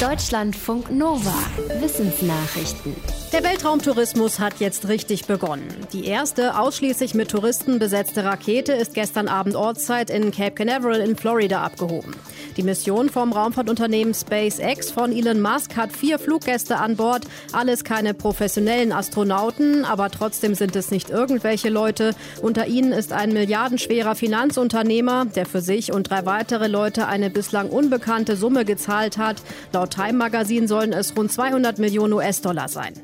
Deutschlandfunk Nova. Wissensnachrichten. Der Weltraumtourismus hat jetzt richtig begonnen. Die erste ausschließlich mit Touristen besetzte Rakete ist gestern Abend Ortszeit in Cape Canaveral in Florida abgehoben. Die Mission vom Raumfahrtunternehmen SpaceX von Elon Musk hat vier Fluggäste an Bord. Alles keine professionellen Astronauten, aber trotzdem sind es nicht irgendwelche Leute. Unter ihnen ist ein milliardenschwerer Finanzunternehmer, der für sich und drei weitere Leute eine bislang unbekannte Summe gezahlt hat. Laut Time Magazine sollen es rund 200 Millionen US-Dollar sein.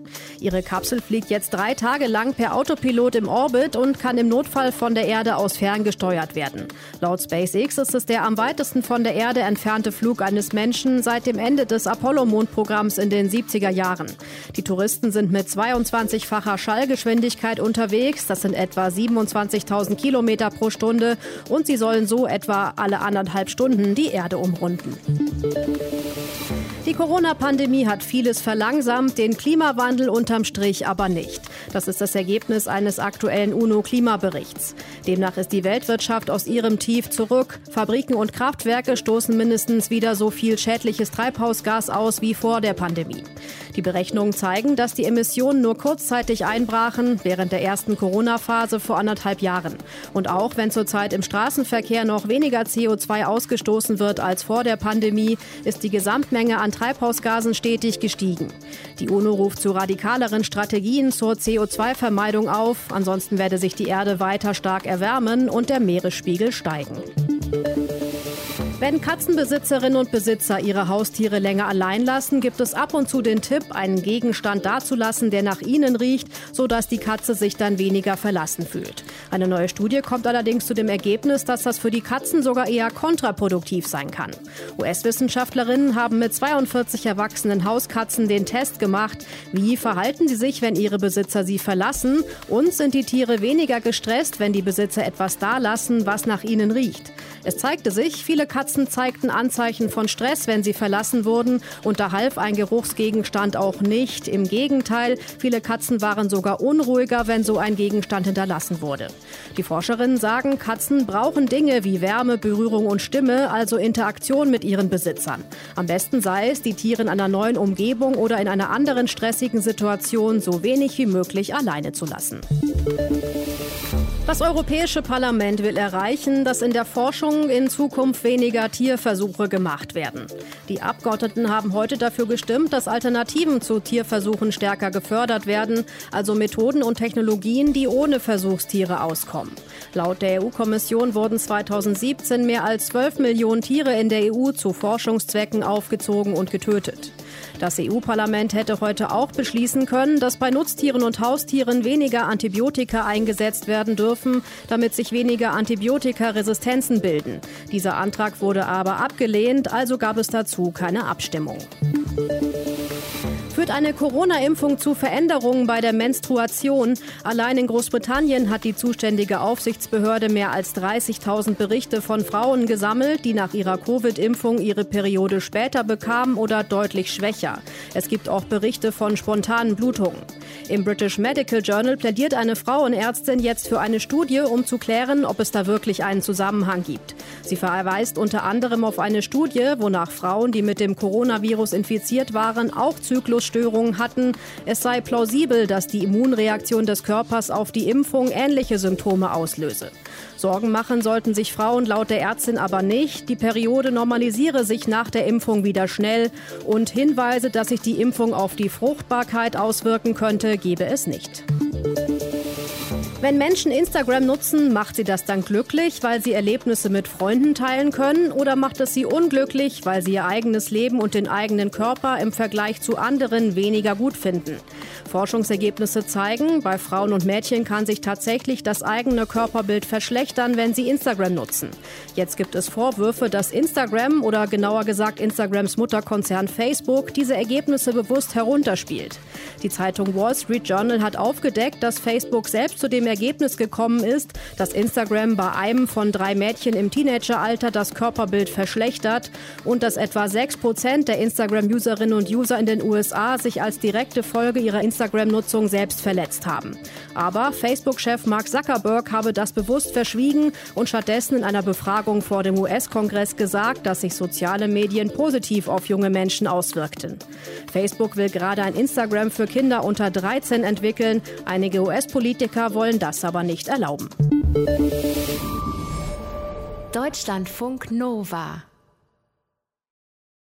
Ihre Kapsel fliegt jetzt drei Tage lang per Autopilot im Orbit und kann im Notfall von der Erde aus ferngesteuert werden. Laut SpaceX ist es der am weitesten von der Erde entfernte Flug eines Menschen seit dem Ende des Apollo-Mondprogramms in den 70er Jahren. Die Touristen sind mit 22-facher Schallgeschwindigkeit unterwegs. Das sind etwa 27.000 Kilometer pro Stunde. Und sie sollen so etwa alle anderthalb Stunden die Erde umrunden. Die Corona-Pandemie hat vieles verlangsamt, den Klimawandel unterm Strich aber nicht. Das ist das Ergebnis eines aktuellen UNO-Klimaberichts. Demnach ist die Weltwirtschaft aus ihrem Tief zurück. Fabriken und Kraftwerke stoßen mindestens wieder so viel schädliches Treibhausgas aus wie vor der Pandemie. Die Berechnungen zeigen, dass die Emissionen nur kurzzeitig einbrachen, während der ersten Corona-Phase vor anderthalb Jahren. Und auch wenn zurzeit im Straßenverkehr noch weniger CO2 ausgestoßen wird als vor der Pandemie, ist die Gesamtmenge an Treibhausgasen stetig gestiegen. Die UNO ruft zu radikaleren Strategien zur CO2-Vermeidung auf. Ansonsten werde sich die Erde weiter stark erwärmen und der Meeresspiegel steigen. Wenn Katzenbesitzerinnen und Besitzer ihre Haustiere länger allein lassen, gibt es ab und zu den Tipp, einen Gegenstand dazulassen, der nach ihnen riecht, sodass die Katze sich dann weniger verlassen fühlt. Eine neue Studie kommt allerdings zu dem Ergebnis, dass das für die Katzen sogar eher kontraproduktiv sein kann. US-Wissenschaftlerinnen haben mit 42 erwachsenen Hauskatzen den Test gemacht, wie verhalten sie sich, wenn ihre Besitzer sie verlassen und sind die Tiere weniger gestresst, wenn die Besitzer etwas dalassen, was nach ihnen riecht. Es zeigte sich, viele Katzen zeigten Anzeichen von Stress, wenn sie verlassen wurden und da half ein Geruchsgegenstand auch nicht. Im Gegenteil, viele Katzen waren sogar unruhiger, wenn so ein Gegenstand hinterlassen wurde. Die Forscherinnen sagen, Katzen brauchen Dinge wie Wärme, Berührung und Stimme, also Interaktion mit ihren Besitzern. Am besten sei es, die Tiere in einer neuen Umgebung oder in einer anderen stressigen Situation so wenig wie möglich alleine zu lassen. Das Europäische Parlament will erreichen, dass in der Forschung in Zukunft weniger Tierversuche gemacht werden. Die Abgeordneten haben heute dafür gestimmt, dass Alternativen zu Tierversuchen stärker gefördert werden, also Methoden und Technologien, die ohne Versuchstiere auskommen. Laut der EU-Kommission wurden 2017 mehr als 12 Millionen Tiere in der EU zu Forschungszwecken aufgezogen und getötet. Das EU-Parlament hätte heute auch beschließen können, dass bei Nutztieren und Haustieren weniger Antibiotika eingesetzt werden dürfen, damit sich weniger Antibiotikaresistenzen bilden. Dieser Antrag wurde aber abgelehnt, also gab es dazu keine Abstimmung. Eine Corona-Impfung zu Veränderungen bei der Menstruation? Allein in Großbritannien hat die zuständige Aufsichtsbehörde mehr als 30.000 Berichte von Frauen gesammelt, die nach ihrer Covid-Impfung ihre Periode später bekamen oder deutlich schwächer. Es gibt auch Berichte von spontanen Blutungen. Im British Medical Journal plädiert eine Frauenärztin jetzt für eine Studie, um zu klären, ob es da wirklich einen Zusammenhang gibt. Sie verweist unter anderem auf eine Studie, wonach Frauen, die mit dem Coronavirus infiziert waren, auch Zyklusstörungen hatten. Es sei plausibel, dass die Immunreaktion des Körpers auf die Impfung ähnliche Symptome auslöse. Sorgen machen sollten sich Frauen laut der Ärztin aber nicht. Die Periode normalisiere sich nach der Impfung wieder schnell und Hinweise, dass sich die Impfung auf die Fruchtbarkeit auswirken könnte, gebe es nicht. Wenn Menschen Instagram nutzen, macht sie das dann glücklich, weil sie Erlebnisse mit Freunden teilen können oder macht es sie unglücklich, weil sie ihr eigenes Leben und den eigenen Körper im Vergleich zu anderen weniger gut finden? Forschungsergebnisse zeigen, bei Frauen und Mädchen kann sich tatsächlich das eigene Körperbild verschlechtern, wenn sie Instagram nutzen. Jetzt gibt es Vorwürfe, dass Instagram oder genauer gesagt Instagrams Mutterkonzern Facebook diese Ergebnisse bewusst herunterspielt. Die Zeitung Wall Street Journal hat aufgedeckt, dass Facebook selbst zu dem Ergebnis gekommen ist, dass Instagram bei einem von drei Mädchen im Teenageralter das Körperbild verschlechtert und dass etwa 6 Prozent der Instagram-Userinnen und User in den USA sich als direkte Folge ihrer Instagram-Nutzung selbst verletzt haben. Aber Facebook-Chef Mark Zuckerberg habe das bewusst verschwiegen und stattdessen in einer Befragung vor dem US-Kongress gesagt, dass sich soziale Medien positiv auf junge Menschen auswirkten. Facebook will gerade ein Instagram für Kinder unter 13 entwickeln. Einige US-Politiker wollen das aber nicht erlauben. Deutschlandfunk Nova